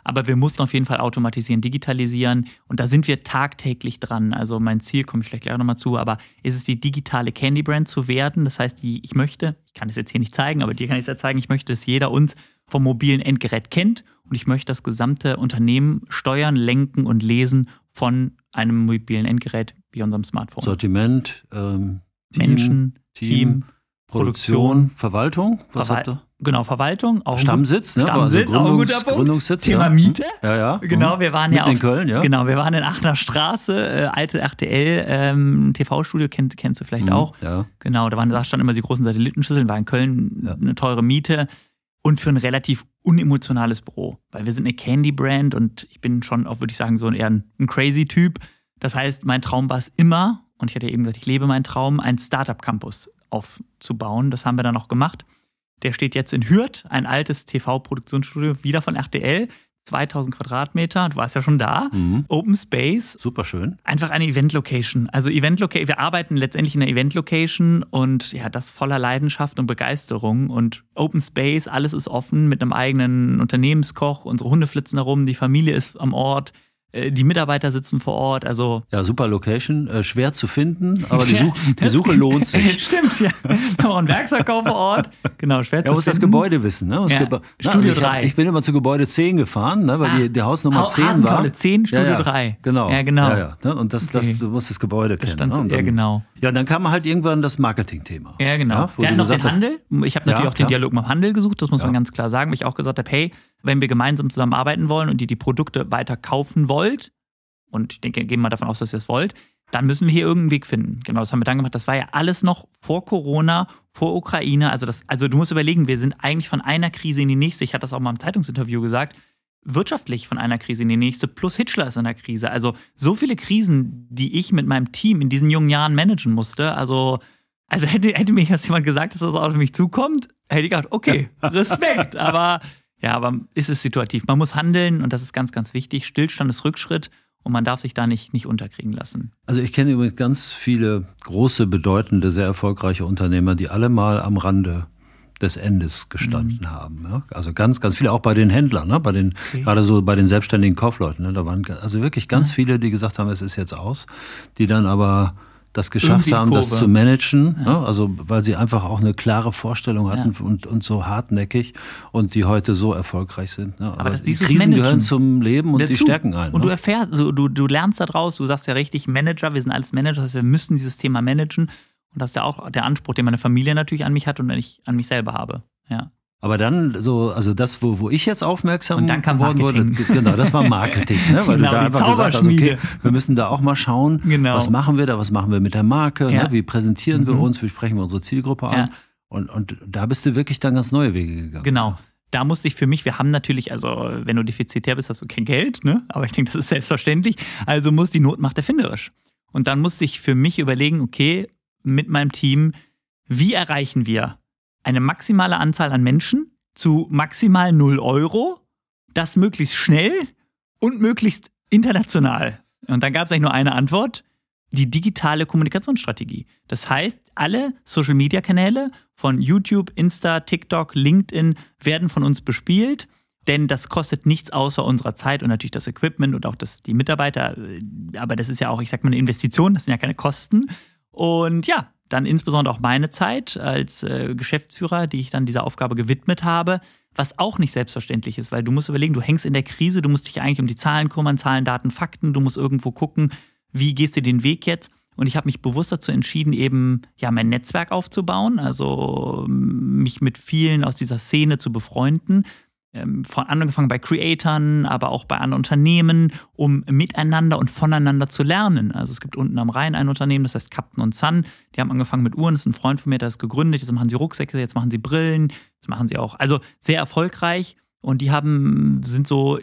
Speaker 1: Aber wir mussten auf jeden Fall automatisieren, digitalisieren. Und da sind wir tagtäglich dran. Also mein Ziel, komme ich vielleicht gleich nochmal zu, aber ist es die digitale Candy Brand zu werden. Das heißt, die, ich möchte, ich kann es jetzt hier nicht zeigen, aber dir kann ich es ja zeigen, ich möchte, dass jeder uns vom mobilen Endgerät kennt und ich möchte das gesamte Unternehmen steuern, lenken und lesen von einem mobilen Endgerät wie unserem Smartphone.
Speaker 2: Sortiment, ähm,
Speaker 1: Menschen,
Speaker 2: Team,
Speaker 1: Team,
Speaker 2: Produktion, Verwaltung. Was
Speaker 1: Verwal-
Speaker 2: habt ihr?
Speaker 1: Genau, Verwaltung. Auch
Speaker 2: Stammsitz, ne?
Speaker 1: Stammsitz,
Speaker 2: also
Speaker 1: auch ein guter Punkt.
Speaker 2: Gründungssitz.
Speaker 1: Thema
Speaker 2: ja.
Speaker 1: Miete.
Speaker 2: Ja, ja.
Speaker 1: Genau, wir waren ja
Speaker 2: Mitten in Köln, ja.
Speaker 1: Genau, wir waren in Aachener Straße, äh, alte RTL ähm, TV-Studio, kennt, kennst du vielleicht
Speaker 2: Mhm,
Speaker 1: auch.
Speaker 2: Ja.
Speaker 1: Genau, da, waren, da standen immer die großen Satellitenschüsseln, war in Köln
Speaker 2: Ja.
Speaker 1: eine teure Miete und für ein relativ unemotionales Büro, weil wir sind eine Candy-Brand und ich bin schon auch, würde ich sagen, so eher ein, ein crazy Typ. Das heißt, mein Traum war es immer, und ich hatte ja eben gesagt, ich lebe meinen Traum, einen Startup-Campus aufzubauen. Das haben wir dann auch gemacht. Der steht jetzt in Hürth, ein altes TV-Produktionsstudio, wieder von RTL. 2000 Quadratmeter, du warst ja schon da, mhm. Open Space.
Speaker 2: Super schön.
Speaker 1: Einfach eine Event-Location. Also Event-Location, wir arbeiten letztendlich in einer Event-Location und ja, das voller Leidenschaft und Begeisterung und Open Space, alles ist offen mit einem eigenen Unternehmenskoch, unsere Hunde flitzen herum, die Familie ist am Ort. Äh, die Mitarbeiter sitzen vor Ort, also.
Speaker 2: Ja, super Location, äh, schwer zu finden, aber die, Such, die Suche lohnt sich.
Speaker 1: Stimmt, ja. Wir haben auch einen Werksverkauf vor Ort. Genau, schwer ja, zu
Speaker 2: muss
Speaker 1: finden.
Speaker 2: das Gebäude wissen, ne?
Speaker 1: Ja.
Speaker 2: Geba
Speaker 1: Studio
Speaker 2: Na, also
Speaker 1: 3.
Speaker 2: Ich, ich, bin immer zu Gebäude 10 gefahren, ne? weil ah. die, die Hausnummer 10 war.
Speaker 1: 10, Studio
Speaker 2: ja, ja.
Speaker 1: 3.
Speaker 2: Genau.
Speaker 1: Ja, genau.
Speaker 2: Ja, ja, ne? Und das, okay. das, du musst das Gebäude kennen.
Speaker 1: Stand,
Speaker 2: ne?
Speaker 1: ja, genau.
Speaker 2: Ja, dann kam halt irgendwann das Marketing-Thema.
Speaker 1: Ja, genau. Ja, hatten noch den
Speaker 2: hast,
Speaker 1: Handel. Ich habe natürlich auch den Dialog mit dem Handel gesucht, das muss man ganz klar sagen, weil ich auch gesagt habe, hey, wenn wir gemeinsam zusammenarbeiten wollen und ihr die Produkte weiter kaufen wollt, und ich denke, gehen wir mal davon aus, dass ihr es wollt, dann müssen wir hier irgendeinen Weg finden. Genau, das haben wir dann gemacht. Das war ja alles noch vor Corona, vor Ukraine. Also, das, also du musst überlegen, wir sind eigentlich von einer Krise in die nächste. Ich hatte das auch mal im Zeitungsinterview gesagt. Wirtschaftlich von einer Krise in die nächste, plus Hitchler ist in der Krise. Also so viele Krisen, die ich mit meinem Team in diesen jungen Jahren managen musste. Also, also hätte, hätte mir jetzt jemand gesagt, dass das auf mich zukommt, hätte ich gedacht, okay, Respekt. aber ja, aber ist es situativ. Man muss handeln und das ist ganz, ganz wichtig. Stillstand ist Rückschritt und man darf sich da nicht, nicht unterkriegen lassen.
Speaker 2: Also ich kenne übrigens ganz viele große, bedeutende, sehr erfolgreiche Unternehmer, die alle mal am Rande des Endes gestanden mhm. haben. Ja? Also ganz, ganz viele, auch bei den Händlern, ne? bei den, okay. gerade so bei den selbstständigen Kaufleuten. Ne? Da waren also wirklich ganz ja. viele, die gesagt haben, es ist jetzt aus, die dann aber das geschafft Irgendwie haben, Kurve. das zu managen. Ja. Ne? Also weil sie einfach auch eine klare Vorstellung hatten ja. und, und so hartnäckig und die heute so erfolgreich sind. Ne?
Speaker 1: Aber, Aber
Speaker 2: die Krisen managen. gehören zum Leben und Dazu. die stärken einen.
Speaker 1: Und ne? du erfährst, also du, du lernst daraus, du sagst ja richtig, Manager, wir sind alles Manager, das heißt, wir müssen dieses Thema managen. Und das ist ja auch der Anspruch, den meine Familie natürlich an mich hat und den ich an mich selber habe. Ja.
Speaker 2: Aber dann so, also das, wo, wo ich jetzt aufmerksam
Speaker 1: und dann kam
Speaker 2: geworden
Speaker 1: Marketing.
Speaker 2: wurde, genau, das war Marketing, ne? weil
Speaker 1: genau,
Speaker 2: du da einfach gesagt hast, okay, wir müssen da auch mal schauen,
Speaker 1: genau.
Speaker 2: was machen wir da, was machen wir mit der Marke,
Speaker 1: ja.
Speaker 2: ne? wie präsentieren
Speaker 1: mhm.
Speaker 2: wir uns, wie sprechen wir unsere Zielgruppe an.
Speaker 1: Ja.
Speaker 2: Und, und da bist du wirklich dann ganz neue Wege gegangen.
Speaker 1: Genau. Da musste ich für mich, wir haben natürlich, also wenn du defizitär bist, hast du kein Geld, ne? aber ich denke, das ist selbstverständlich. Also muss die Not macht erfinderisch. Und dann musste ich für mich überlegen, okay, mit meinem Team, wie erreichen wir eine maximale Anzahl an Menschen, zu maximal 0 Euro, das möglichst schnell und möglichst international. Und dann gab es eigentlich nur eine Antwort, die digitale Kommunikationsstrategie. Das heißt, alle Social-Media-Kanäle von YouTube, Insta, TikTok, LinkedIn werden von uns bespielt, denn das kostet nichts außer unserer Zeit und natürlich das Equipment und auch das, die Mitarbeiter. Aber das ist ja auch, ich sag mal, eine Investition, das sind ja keine Kosten. Und ja, dann insbesondere auch meine Zeit als äh, Geschäftsführer, die ich dann dieser Aufgabe gewidmet habe, was auch nicht selbstverständlich ist, weil du musst überlegen, du hängst in der Krise, du musst dich eigentlich um die Zahlen kümmern, Zahlen, Daten, Fakten, du musst irgendwo gucken, wie gehst du den Weg jetzt? Und ich habe mich bewusst dazu entschieden, eben ja mein Netzwerk aufzubauen, also mich mit vielen aus dieser Szene zu befreunden, ähm, von angefangen bei Creatoren, aber auch bei anderen Unternehmen, um miteinander und voneinander zu lernen. Also es gibt unten am Rhein ein Unternehmen, das heißt Captain und Sun. Die haben angefangen mit Uhren, das ist ein Freund von mir, der ist gegründet. Jetzt machen sie Rucksäcke, jetzt machen sie Brillen, jetzt machen sie auch. Also sehr erfolgreich und die haben, sind so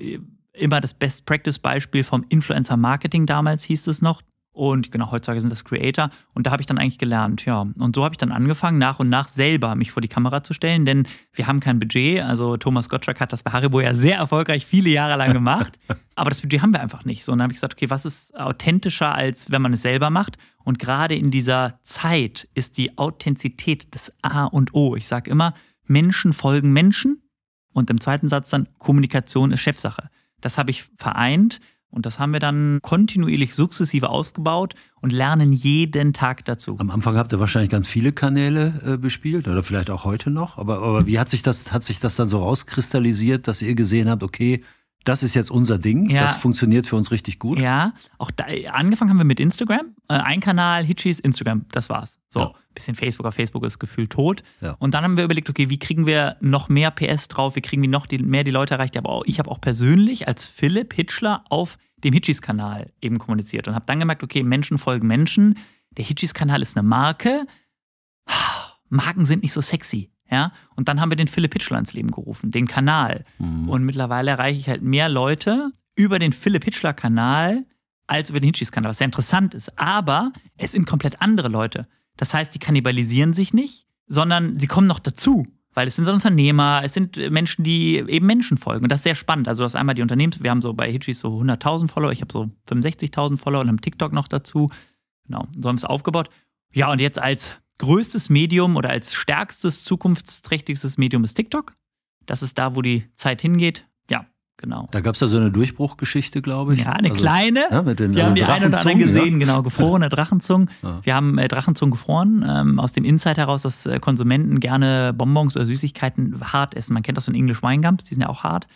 Speaker 1: immer das Best Practice Beispiel vom Influencer Marketing damals hieß es noch. Und genau, heutzutage sind das Creator. Und da habe ich dann eigentlich gelernt, ja. Und so habe ich dann angefangen, nach und nach selber mich vor die Kamera zu stellen, denn wir haben kein Budget. Also Thomas Gottschalk hat das bei Haribo ja sehr erfolgreich viele Jahre lang gemacht. Aber das Budget haben wir einfach nicht. So, und dann habe ich gesagt, okay, was ist authentischer, als wenn man es selber macht? Und gerade in dieser Zeit ist die Authentizität das A und O. Ich sage immer, Menschen folgen Menschen. Und im zweiten Satz dann, Kommunikation ist Chefsache. Das habe ich vereint und das haben wir dann kontinuierlich sukzessive aufgebaut und lernen jeden Tag dazu.
Speaker 2: Am Anfang habt ihr wahrscheinlich ganz viele Kanäle äh, bespielt oder vielleicht auch heute noch. Aber, aber wie hat sich, das, hat sich das dann so rauskristallisiert, dass ihr gesehen habt, okay, das ist jetzt unser Ding,
Speaker 1: ja.
Speaker 2: das funktioniert für uns richtig gut?
Speaker 1: Ja, auch da, angefangen haben wir mit Instagram. Äh, ein Kanal, Hitchis, Instagram, das war's. So, ja. bisschen Facebook, aber Facebook ist gefühlt tot.
Speaker 2: Ja.
Speaker 1: Und dann haben wir überlegt, okay, wie kriegen wir noch mehr PS drauf, wie kriegen wir noch die, mehr die Leute erreicht. Aber auch, ich habe auch persönlich als Philipp Hitchler auf dem Hitchis-Kanal eben kommuniziert und habe dann gemerkt, okay, Menschen folgen Menschen. Der Hitchis-Kanal ist eine Marke. Marken sind nicht so sexy. Ja, und dann haben wir den Philipp Hitchler ins Leben gerufen, den Kanal.
Speaker 2: Mhm.
Speaker 1: Und mittlerweile erreiche ich halt mehr Leute über den Philipp Hitchler Kanal als über den Hitchis Kanal, was sehr interessant ist. Aber es sind komplett andere Leute. Das heißt, die kannibalisieren sich nicht, sondern sie kommen noch dazu weil es sind Unternehmer, es sind Menschen, die eben Menschen folgen. Und das ist sehr spannend. Also, das einmal die Unternehmens-, wir haben so bei Hitchis so 100.000 Follower, ich habe so 65.000 Follower und haben TikTok noch dazu. Genau, so haben wir es aufgebaut. Ja, und jetzt als größtes Medium oder als stärkstes, zukunftsträchtigstes Medium ist TikTok. Das ist da, wo die Zeit hingeht. Ja, genau.
Speaker 2: Da gab es ja so eine Durchbruchgeschichte, glaube ich.
Speaker 1: Ja, eine also, kleine. Ja, mit den, wir haben die einen oder anderen gesehen, ja. genau, gefrorene Drachenzungen. Ja. Wir haben äh, Drachenzungen gefroren, ähm, aus dem Insight heraus, dass äh, Konsumenten gerne Bonbons oder Süßigkeiten hart essen. Man kennt das von English Wine Gums, die sind ja auch hart.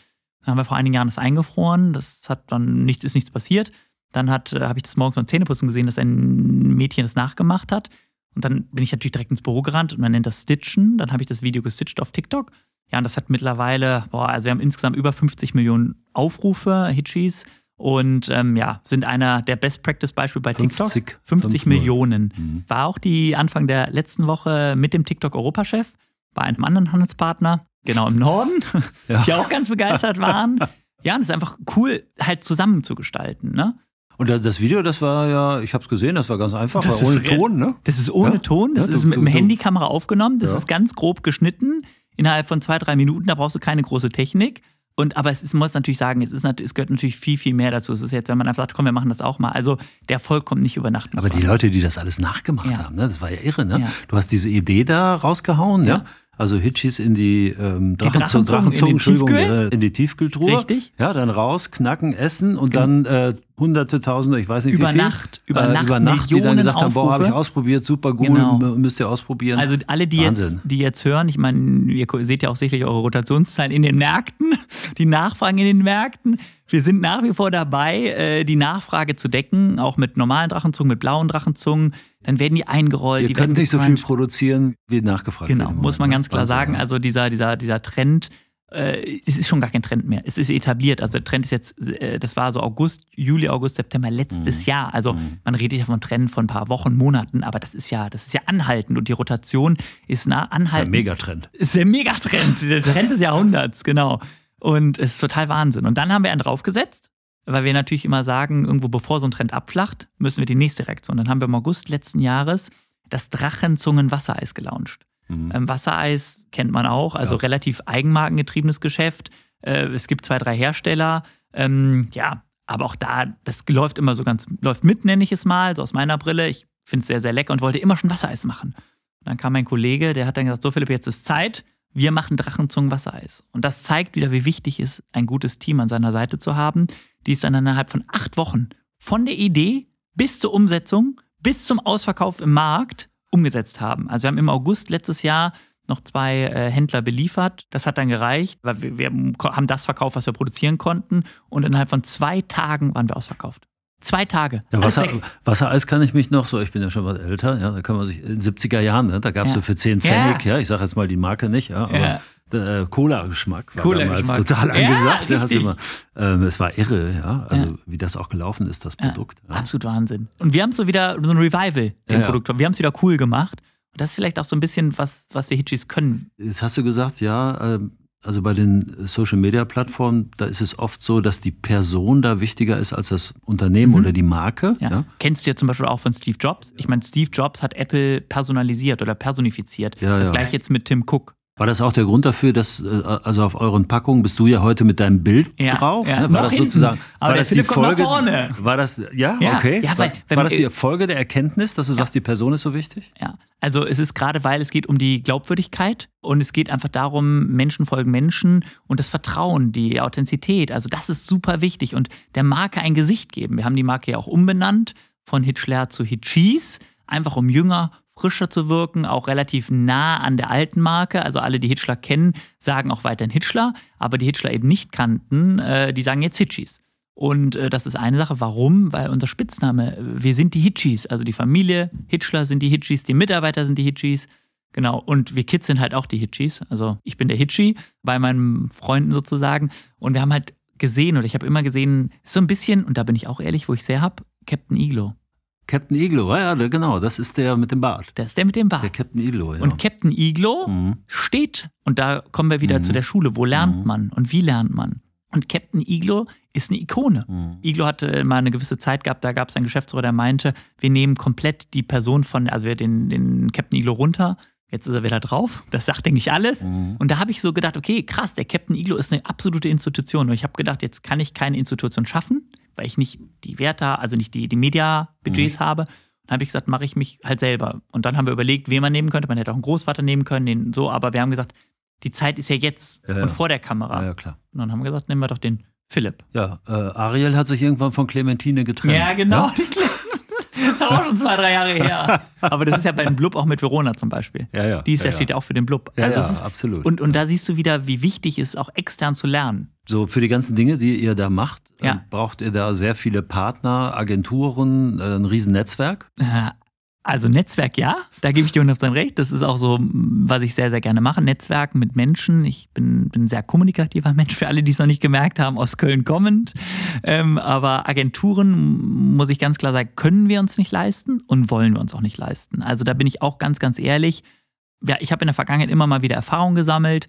Speaker 1: Dann haben wir vor einigen Jahren das eingefroren. Das hat dann nichts, ist nichts passiert. Dann äh, habe ich das morgens beim Zähneputzen gesehen, dass ein Mädchen das nachgemacht hat. Und dann bin ich natürlich direkt ins Büro gerannt und man nennt das Stitchen. Dann habe ich das Video gestitcht auf TikTok. Ja, und das hat mittlerweile, boah, also wir haben insgesamt über 50 Millionen Aufrufe, Hitchis. Und ähm, ja, sind einer der Best Practice Beispiele bei 50, TikTok. 50 Millionen. Mhm. War auch die Anfang der letzten Woche mit dem TikTok-Europachef bei einem anderen Handelspartner, genau im Norden, ja. die auch ganz begeistert waren. Ja, und es ist einfach cool, halt zusammen zu gestalten. Ne?
Speaker 2: Und das Video, das war ja, ich habe es gesehen, das war ganz einfach, war ohne Ton, ne?
Speaker 1: Das ist ohne ja? Ton, das ja, ist du, mit dem Handykamera aufgenommen, das ja. ist ganz grob geschnitten, innerhalb von zwei, drei Minuten, da brauchst du keine große Technik. Und aber es ist, muss natürlich sagen, es, ist, es gehört natürlich viel, viel mehr dazu. Es ist jetzt, wenn man einfach sagt, komm, wir machen das auch mal. Also der Erfolg kommt nicht über Nacht.
Speaker 2: Aber die Leute, die das alles nachgemacht haben, ne? das war ja irre, ne? Du hast diese Idee da rausgehauen, ja? Also Hitchis in die ähm, Drachenzungen, Drachenzungen in, Entschuldigung? Äh, in die Tiefkühltruhe.
Speaker 1: Richtig.
Speaker 2: Ja, dann raus, knacken, essen und genau. dann äh, Hunderte, Tausende, ich weiß nicht
Speaker 1: über
Speaker 2: wie viel.
Speaker 1: Nacht, über äh, Nacht,
Speaker 2: über Nacht, die dann gesagt haben, boah, habe ich ausprobiert, super gut, genau. müsst ihr ausprobieren.
Speaker 1: Also alle, die jetzt, die jetzt hören, ich meine, ihr seht ja auch sicherlich eure Rotationszahlen in den Märkten, die Nachfragen in den Märkten. Wir sind nach wie vor dabei, äh, die Nachfrage zu decken, auch mit normalen Drachenzungen, mit blauen Drachenzungen. Dann werden die eingerollt.
Speaker 2: Ihr
Speaker 1: die
Speaker 2: könnt nicht so viel produzieren, wie nachgefragt
Speaker 1: Genau, muss man ganz klar sagen. Also dieser, dieser, dieser Trend, äh, es ist schon gar kein Trend mehr. Es ist etabliert. Also der Trend ist jetzt, äh, das war so August, Juli, August, September letztes mhm. Jahr. Also mhm. man redet ja von Trend von ein paar Wochen, Monaten, aber das ist ja, das ist ja anhaltend und die Rotation ist nah anhaltend. Das ist
Speaker 2: ein Megatrend.
Speaker 1: Ist der Megatrend. Der Trend des Jahrhunderts, genau. Und es ist total Wahnsinn. Und dann haben wir einen draufgesetzt, weil wir natürlich immer sagen, irgendwo bevor so ein Trend abflacht, müssen wir die nächste Reaktion. Dann haben wir im August letzten Jahres das Drachenzungen-Wassereis gelauncht. Mhm. Ähm, Wassereis kennt man auch, also ja. relativ eigenmarkengetriebenes Geschäft. Äh, es gibt zwei, drei Hersteller. Ähm, ja, aber auch da, das läuft immer so ganz, läuft mit, nenne ich es mal, so aus meiner Brille. Ich finde es sehr, sehr lecker und wollte immer schon Wassereis machen. Und dann kam mein Kollege, der hat dann gesagt: So, Philipp, jetzt ist Zeit wir machen Drachenzungen Wassereis. Und das zeigt wieder, wie wichtig es ist, ein gutes Team an seiner Seite zu haben, die es dann innerhalb von acht Wochen von der Idee bis zur Umsetzung, bis zum Ausverkauf im Markt umgesetzt haben. Also wir haben im August letztes Jahr noch zwei äh, Händler beliefert. Das hat dann gereicht, weil wir, wir haben das verkauft, was wir produzieren konnten. Und innerhalb von zwei Tagen waren wir ausverkauft. Zwei Tage.
Speaker 2: Ja, Wasser, Wassereis kann ich mich noch so, ich bin ja schon was älter, ja, da kann man sich in den 70er Jahren, ne, da gab es ja. so für 10 Pfennig, ja, ja ich sage jetzt mal die Marke nicht, ja, aber. Äh, Cola-Geschmack war Cola damals total angesagt. Ja, immer, ähm, es war irre, ja, also wie das auch gelaufen ist, das Produkt.
Speaker 1: Absolut Wahnsinn. Und wir haben so wieder so ein Revival, dem Produkt. Wir haben es wieder cool gemacht. Und das ist vielleicht auch so ein bisschen was, was wir Hitchis können.
Speaker 2: Jetzt hast du gesagt, ja, ähm, also bei den Social-Media-Plattformen, da ist es oft so, dass die Person da wichtiger ist als das Unternehmen mhm. oder die Marke.
Speaker 1: Ja. Ja. Kennst du ja zum Beispiel auch von Steve Jobs? Ich meine, Steve Jobs hat Apple personalisiert oder personifiziert. Ja, das gleiche jetzt mit Tim Cook.
Speaker 2: War das auch der Grund dafür, dass, äh, also auf euren Packungen bist du ja heute mit deinem Bild ja, drauf? Ja, ne? War das hinten. sozusagen, war das die Folge? War das, ja, ja okay. Ja, weil, war, war das die Folge der Erkenntnis, dass du sagst, die Person ist so wichtig?
Speaker 1: Ja, also es ist gerade, weil es geht um die Glaubwürdigkeit und es geht einfach darum, Menschen folgen Menschen und das Vertrauen, die Authentizität. Also das ist super wichtig und der Marke ein Gesicht geben. Wir haben die Marke ja auch umbenannt von Hitchler zu Hitchis, einfach um jünger frischer zu wirken, auch relativ nah an der alten Marke. Also alle, die Hitchler kennen, sagen auch weiterhin Hitchler, aber die Hitchler eben nicht kannten, äh, die sagen jetzt Hitchis. Und äh, das ist eine Sache. Warum? Weil unser Spitzname, wir sind die Hitchis. Also die Familie Hitchler sind die Hitchis, die Mitarbeiter sind die Hitchis. Genau. Und wir Kids sind halt auch die Hitchis. Also ich bin der Hitchi bei meinen Freunden sozusagen. Und wir haben halt gesehen, oder ich habe immer gesehen, so ein bisschen, und da bin ich auch ehrlich, wo ich sehr habe, Captain Iglo.
Speaker 2: Captain Iglo, ja, genau, das ist der mit dem Bart.
Speaker 1: Das ist der mit dem Bart.
Speaker 2: Der Captain Iglo, ja.
Speaker 1: Und Captain Iglo mhm. steht, und da kommen wir wieder mhm. zu der Schule, wo lernt mhm. man und wie lernt man? Und Captain Iglo ist eine Ikone. Mhm. Iglo hatte mal eine gewisse Zeit gehabt, da gab es einen Geschäftsführer, der meinte, wir nehmen komplett die Person von, also wir den, den Captain Iglo runter, Jetzt ist er wieder drauf. Das sagt, denke ich, alles. Mhm. Und da habe ich so gedacht, okay, krass, der Captain Iglo ist eine absolute Institution. Und ich habe gedacht, jetzt kann ich keine Institution schaffen, weil ich nicht die Werte, also nicht die, die Media-Budgets mhm. habe. Dann habe ich gesagt, mache ich mich halt selber. Und dann haben wir überlegt, wen man nehmen könnte. Man hätte auch einen Großvater nehmen können, den so, aber wir haben gesagt, die Zeit ist ja jetzt
Speaker 2: ja, ja.
Speaker 1: und vor der Kamera.
Speaker 2: Ja, ja, klar.
Speaker 1: Und dann haben wir gesagt, nehmen wir doch den Philipp.
Speaker 2: Ja, äh, Ariel hat sich irgendwann von Clementine getrennt.
Speaker 1: Ja, genau. Ja? Das ist auch schon zwei, drei Jahre her. Aber das ist ja beim Blub auch mit Verona zum Beispiel.
Speaker 2: Ja, ja.
Speaker 1: Die ist
Speaker 2: ja,
Speaker 1: ja, steht ja auch für den Blub.
Speaker 2: Ja,
Speaker 1: also
Speaker 2: ja,
Speaker 1: ist,
Speaker 2: absolut.
Speaker 1: Und, und da siehst du wieder, wie wichtig es ist, auch extern zu lernen.
Speaker 2: So, für die ganzen Dinge, die ihr da macht,
Speaker 1: Ja.
Speaker 2: äh, braucht ihr da sehr viele Partner, Agenturen, äh, ein Riesennetzwerk?
Speaker 1: Also Netzwerk ja, da gebe ich dir 100% recht. Das ist auch so, was ich sehr, sehr gerne mache. Netzwerken mit Menschen. Ich bin, bin ein sehr kommunikativer Mensch, für alle, die es noch nicht gemerkt haben, aus Köln kommend. Ähm, aber Agenturen, muss ich ganz klar sagen, können wir uns nicht leisten und wollen wir uns auch nicht leisten. Also da bin ich auch ganz, ganz ehrlich. Ja, ich habe in der Vergangenheit immer mal wieder Erfahrung gesammelt.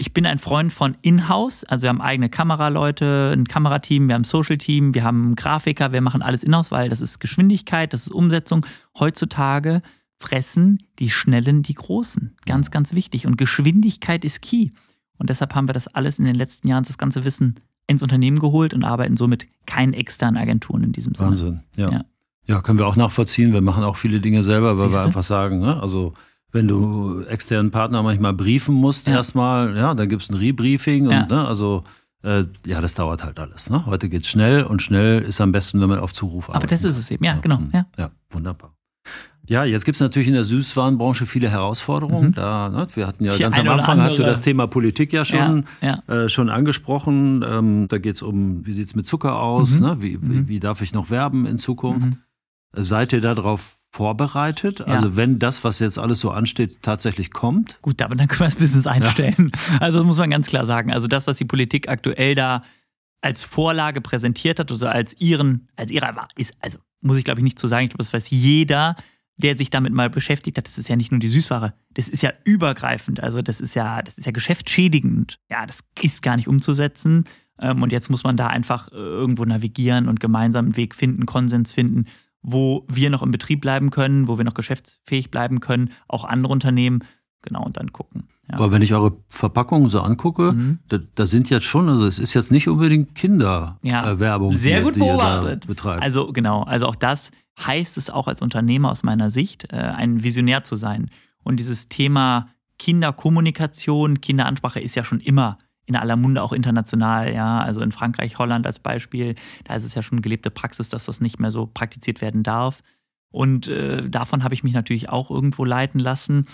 Speaker 1: Ich bin ein Freund von In-house. Also wir haben eigene Kameraleute, ein Kamerateam, wir haben ein Social-Team, wir haben Grafiker, wir machen alles in-house, weil das ist Geschwindigkeit, das ist Umsetzung. Heutzutage fressen die Schnellen die Großen. Ganz, ganz wichtig. Und Geschwindigkeit ist key. Und deshalb haben wir das alles in den letzten Jahren, das ganze Wissen ins Unternehmen geholt und arbeiten somit keinen externen Agenturen in diesem Sinne.
Speaker 2: Wahnsinn, ja.
Speaker 1: Ja.
Speaker 2: ja. können wir auch nachvollziehen. Wir machen auch viele Dinge selber, weil wir
Speaker 1: Siehste?
Speaker 2: einfach sagen, ne? also wenn du externen Partner manchmal briefen musst
Speaker 1: Ja.
Speaker 2: erstmal, ja, dann gibt es ein Rebriefing und
Speaker 1: Ja.
Speaker 2: ne, also äh, ja, das dauert halt alles. Ne? Heute geht's schnell und schnell ist am besten, wenn man auf Zuruf
Speaker 1: Aber
Speaker 2: arbeitet.
Speaker 1: das ist es eben, ja, genau.
Speaker 2: Mhm.
Speaker 1: Ja.
Speaker 2: ja, wunderbar. Ja, jetzt gibt's natürlich in der Süßwarenbranche viele Herausforderungen.
Speaker 1: Mhm.
Speaker 2: Da, ne, wir hatten ja
Speaker 1: Die
Speaker 2: ganz am Anfang, hast du das Thema Politik ja schon,
Speaker 1: Ja,
Speaker 2: Äh, schon angesprochen. Ähm, da geht's um, wie sieht's mit Zucker aus?
Speaker 1: Mhm.
Speaker 2: Ne? Wie,
Speaker 1: Mhm.
Speaker 2: wie, wie darf ich noch werben in Zukunft?
Speaker 1: Mhm.
Speaker 2: Seid ihr darauf vorbereitet? Also wenn das, was jetzt alles so ansteht, tatsächlich kommt?
Speaker 1: Gut, aber dann können wir das Business einstellen. Also das muss man ganz klar sagen. Also das, was die Politik aktuell da als Vorlage präsentiert hat, oder als ihren, als ihrer war, ist, also muss ich glaube ich nicht zu sagen, ich glaube, das weiß jeder, der sich damit mal beschäftigt hat, das ist ja nicht nur die Süßware, das ist ja übergreifend, also das ist ja, das ist ja geschäftsschädigend. Ja, das ist gar nicht umzusetzen. Ähm, Und jetzt muss man da einfach äh, irgendwo navigieren und gemeinsam einen Weg finden, Konsens finden, wo wir noch im Betrieb bleiben können, wo wir noch geschäftsfähig bleiben können, auch andere Unternehmen. Genau, und dann gucken. Ja.
Speaker 2: Aber wenn ich eure Verpackungen so angucke,
Speaker 1: Mhm.
Speaker 2: da, da sind jetzt schon, also es ist jetzt nicht unbedingt Kinderwerbung,
Speaker 1: Ja, Sehr
Speaker 2: die,
Speaker 1: gut beobachtet.
Speaker 2: betreibt.
Speaker 1: Also genau, also auch das heißt es auch als Unternehmer aus meiner Sicht, äh, ein Visionär zu sein. Und dieses Thema Kinderkommunikation, Kinderansprache ist ja schon immer in aller Munde auch international, ja, also in Frankreich, Holland als Beispiel, da ist es ja schon gelebte Praxis, dass das nicht mehr so praktiziert werden darf. Und äh, davon habe ich mich natürlich auch irgendwo leiten lassen.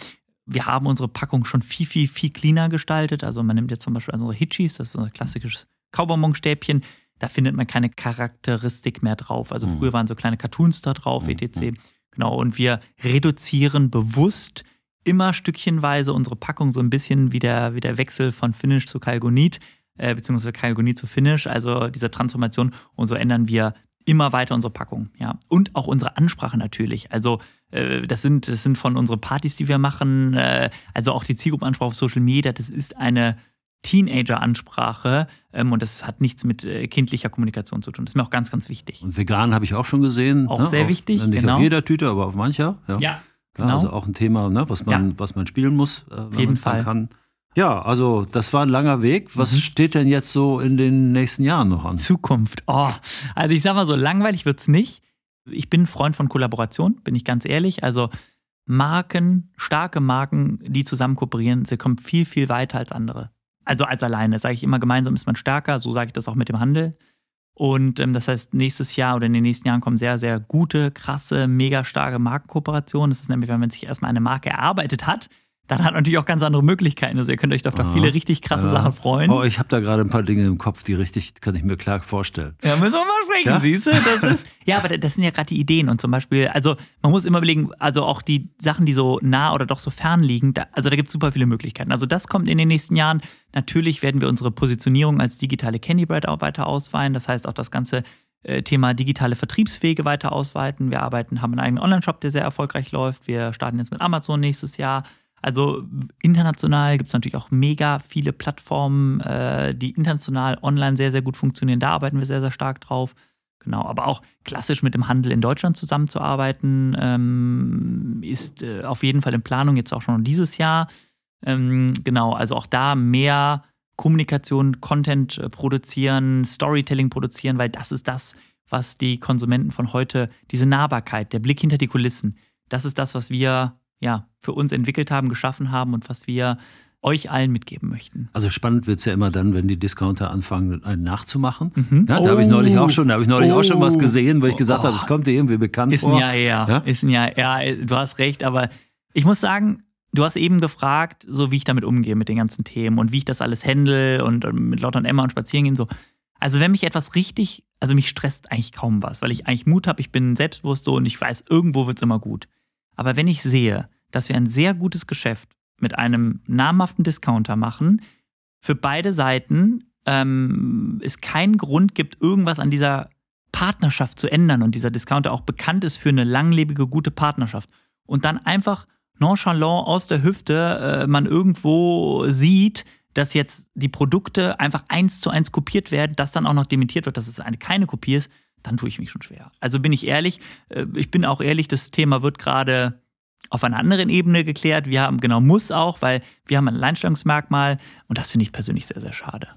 Speaker 1: Wir haben unsere Packung schon viel, viel, viel cleaner gestaltet. Also man nimmt jetzt zum Beispiel also unsere Hitchis, das ist ein klassisches Kaubonbonstäbchen. Da findet man keine Charakteristik mehr drauf. Also
Speaker 2: Mhm.
Speaker 1: früher waren so kleine Cartoons da drauf,
Speaker 2: Mhm.
Speaker 1: etc. Genau, und wir reduzieren bewusst immer stückchenweise unsere Packung so ein bisschen wie der, wie der Wechsel von Finish zu Kalgonit, äh, beziehungsweise Kalgonit zu Finish, also diese Transformation. Und so ändern wir immer weiter unsere Packung, ja. Und auch unsere Ansprache natürlich. Also äh, das, sind, das sind von unseren Partys, die wir machen, äh, also auch die Zielgruppenansprache auf Social Media, das ist eine Teenager-Ansprache ähm, und das hat nichts mit äh, kindlicher Kommunikation zu tun. Das ist mir auch ganz, ganz wichtig.
Speaker 2: und vegan habe ich auch schon gesehen.
Speaker 1: Auch sehr
Speaker 2: auf,
Speaker 1: wichtig,
Speaker 2: Nicht
Speaker 1: genau.
Speaker 2: auf jeder Tüte, aber auf mancher. Ja.
Speaker 1: Ja,
Speaker 2: Ja, also auch ein Thema, ne, was, man, was man spielen muss, äh, wenn
Speaker 1: jeden
Speaker 2: man es dann
Speaker 1: Fall.
Speaker 2: kann. Ja, also das war ein langer Weg. Was
Speaker 1: Mhm.
Speaker 2: steht denn jetzt so in den nächsten Jahren noch an?
Speaker 1: Zukunft. Oh, also ich sag mal so, langweilig wird's nicht. Ich bin ein Freund von Kollaboration, bin ich ganz ehrlich. Also Marken, starke Marken, die zusammen kooperieren, sie kommen viel, viel weiter als andere. Also als alleine. Sage ich immer, gemeinsam ist man stärker. So sage ich das auch mit dem Handel. Und ähm, das heißt, nächstes Jahr oder in den nächsten Jahren kommen sehr, sehr gute, krasse, mega starke Markenkooperationen. Das ist nämlich, wenn man sich erstmal eine Marke erarbeitet hat, dann hat man natürlich auch ganz andere Möglichkeiten. Also ihr könnt euch doch auf
Speaker 2: Aha.
Speaker 1: viele richtig krasse
Speaker 2: Ja.
Speaker 1: Sachen freuen.
Speaker 2: Oh, ich habe da gerade ein paar Dinge im Kopf, die richtig, kann ich mir klar vorstellen.
Speaker 1: Ja, müssen wir mal sprechen,
Speaker 2: Ja?
Speaker 1: siehst du? Das ist, ja, aber das sind ja gerade die Ideen und zum Beispiel, also man muss immer überlegen, also auch die Sachen, die so nah oder doch so fern liegen, da, also da gibt es super viele Möglichkeiten. Also das kommt in den nächsten Jahren. Natürlich werden wir unsere Positionierung als digitale Candy Bread auch weiter ausweiten. Das heißt auch das ganze äh, Thema digitale Vertriebswege weiter ausweiten. Wir arbeiten, haben einen eigenen Online-Shop, der sehr erfolgreich läuft. Wir starten jetzt mit Amazon nächstes Jahr. Also international gibt es natürlich auch mega viele Plattformen, äh, die international online sehr, sehr gut funktionieren. Da arbeiten wir sehr, sehr stark drauf. Genau, aber auch klassisch mit dem Handel in Deutschland zusammenzuarbeiten, ähm, ist äh, auf jeden Fall in Planung, jetzt auch schon dieses Jahr. Ähm, genau, also auch da mehr Kommunikation, Content äh, produzieren, Storytelling produzieren, weil das ist das, was die Konsumenten von heute, diese Nahbarkeit, der Blick hinter die Kulissen, das ist das, was wir ja für uns entwickelt haben, geschaffen haben und was wir euch allen mitgeben möchten.
Speaker 2: Also spannend wird es ja immer dann, wenn die Discounter anfangen, einen nachzumachen. Mhm. Ja, da oh. habe ich neulich auch schon, da habe ich neulich oh. auch schon was gesehen, wo ich gesagt oh. habe, es kommt dir irgendwie bekannt
Speaker 1: ist
Speaker 2: vor.
Speaker 1: Ist ein Jahr her. Ja? Ist ein Jahr, ja, du hast recht, aber ich muss sagen, du hast eben gefragt, so wie ich damit umgehe mit den ganzen Themen und wie ich das alles handle und, und mit Lotta und Emma und spazieren gehen so. Also wenn mich etwas richtig, also mich stresst eigentlich kaum was, weil ich eigentlich Mut habe, ich bin selbstbewusst so und ich weiß, irgendwo wird es immer gut. Aber wenn ich sehe, dass wir ein sehr gutes Geschäft mit einem namhaften Discounter machen, für beide Seiten ähm, es keinen Grund gibt, irgendwas an dieser Partnerschaft zu ändern und dieser Discounter auch bekannt ist für eine langlebige, gute Partnerschaft. Und dann einfach nonchalant aus der Hüfte äh, man irgendwo sieht, dass jetzt die Produkte einfach eins zu eins kopiert werden, dass dann auch noch dementiert wird, dass es eine keine Kopie ist, dann tue ich mich schon schwer. Also bin ich ehrlich, äh, ich bin auch ehrlich, das Thema wird gerade auf einer anderen Ebene geklärt. Wir haben, genau, muss auch, weil wir haben ein Alleinstellungsmerkmal und das finde ich persönlich sehr, sehr schade.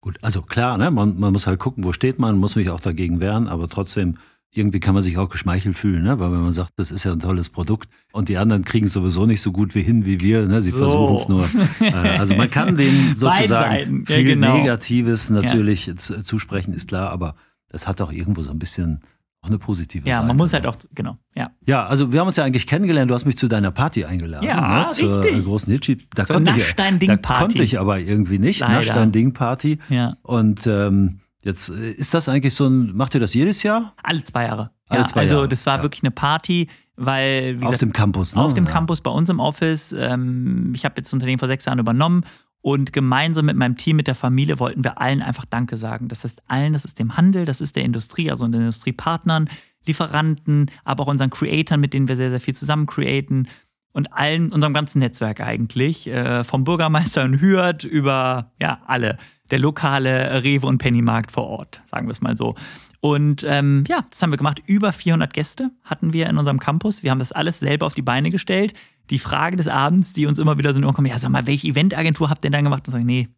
Speaker 2: Gut, also klar, ne, man, man muss halt gucken, wo steht man, muss mich auch dagegen wehren, aber trotzdem, irgendwie kann man sich auch geschmeichelt fühlen, ne? weil wenn man sagt, das ist ja ein tolles Produkt und die anderen kriegen es sowieso nicht so gut wie hin wie wir, ne? sie so. versuchen es nur. Äh, also man kann denen sozusagen viel ja, genau. Negatives natürlich ja. zusprechen, ist klar, aber das hat auch irgendwo so ein bisschen auch eine positive
Speaker 1: ja,
Speaker 2: Seite.
Speaker 1: Ja, man muss halt auch, genau, ja.
Speaker 2: Ja, also wir haben uns ja eigentlich kennengelernt, du hast mich zu deiner Party eingeladen.
Speaker 1: Ja, ne, zur richtig.
Speaker 2: großen Hitchi.
Speaker 1: Da, so konnte, ich,
Speaker 2: da konnte ich aber irgendwie nicht. Naschstein-Ding-Party.
Speaker 1: Ja.
Speaker 2: Und ähm, jetzt äh, ist das eigentlich so ein, macht ihr das jedes Jahr?
Speaker 1: Alle zwei Jahre.
Speaker 2: Alle ja, zwei
Speaker 1: also
Speaker 2: Jahre.
Speaker 1: das war ja. wirklich eine Party, weil
Speaker 2: auf gesagt, dem Campus,
Speaker 1: ne? Auf dem. Campus bei uns im Office. Ähm, ich habe jetzt das Unternehmen vor sechs Jahren übernommen und gemeinsam mit meinem Team, mit der Familie wollten wir allen einfach Danke sagen. Das heißt allen, das ist dem Handel, das ist der Industrie, also den Industriepartnern, Lieferanten, aber auch unseren Creatoren, mit denen wir sehr, sehr viel zusammen createn und allen, unserem ganzen Netzwerk eigentlich, äh, vom Bürgermeister in Hürth über, ja, alle, der lokale Rewe und Pennymarkt vor Ort, sagen wir es mal so. Und ähm, ja, das haben wir gemacht. Über 400 Gäste hatten wir in unserem Campus. Wir haben das alles selber auf die Beine gestellt. Die Frage des Abends, die uns immer wieder so in kommen, ja, sag mal, welche Eventagentur habt ihr denn gemacht? Und sag ich, nee,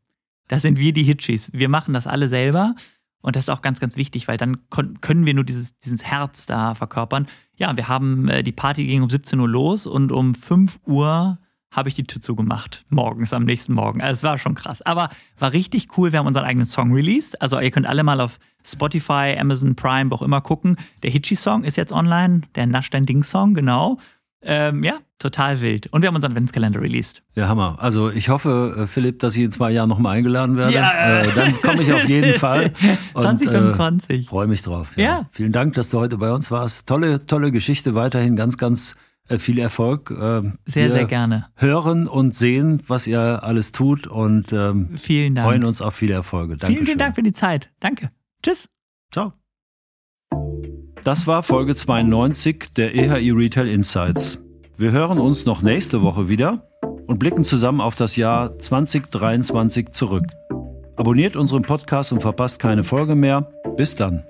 Speaker 1: das sind wir die Hitchis. Wir machen das alle selber. Und das ist auch ganz, ganz wichtig, weil dann können wir nur dieses, dieses Herz da verkörpern. Ja, wir haben, äh, die Party ging um 17 Uhr los und um 5 Uhr habe ich die Tür zugemacht. Morgens, am nächsten Morgen. Also es war schon krass. Aber war richtig cool. Wir haben unseren eigenen Song released. Also ihr könnt alle mal auf Spotify, Amazon Prime, wo auch immer gucken. Der Hitchy-Song ist jetzt online. Der Nasch dein Ding-Song, genau. Ähm, ja, total wild. Und wir haben unseren Adventskalender released.
Speaker 2: Ja, Hammer. Also ich hoffe, äh, Philipp, dass ich in zwei Jahren nochmal eingeladen werde. Ja. Äh, dann komme ich auf jeden Fall.
Speaker 1: 2025.
Speaker 2: Äh, Freue mich drauf. Ja.
Speaker 1: ja.
Speaker 2: Vielen Dank, dass du heute bei uns warst. Tolle, tolle Geschichte. Weiterhin ganz, ganz äh, viel Erfolg.
Speaker 1: Ähm, sehr, sehr gerne.
Speaker 2: Hören und sehen, was ihr alles tut und ähm,
Speaker 1: vielen Dank.
Speaker 2: freuen uns auf viele Erfolge.
Speaker 1: Dankeschön. Vielen, vielen Dank für die Zeit. Danke. Tschüss.
Speaker 2: Ciao. Das war Folge 92 der EHI Retail Insights. Wir hören uns noch nächste Woche wieder und blicken zusammen auf das Jahr 2023 zurück. Abonniert unseren Podcast und verpasst keine Folge mehr. Bis dann.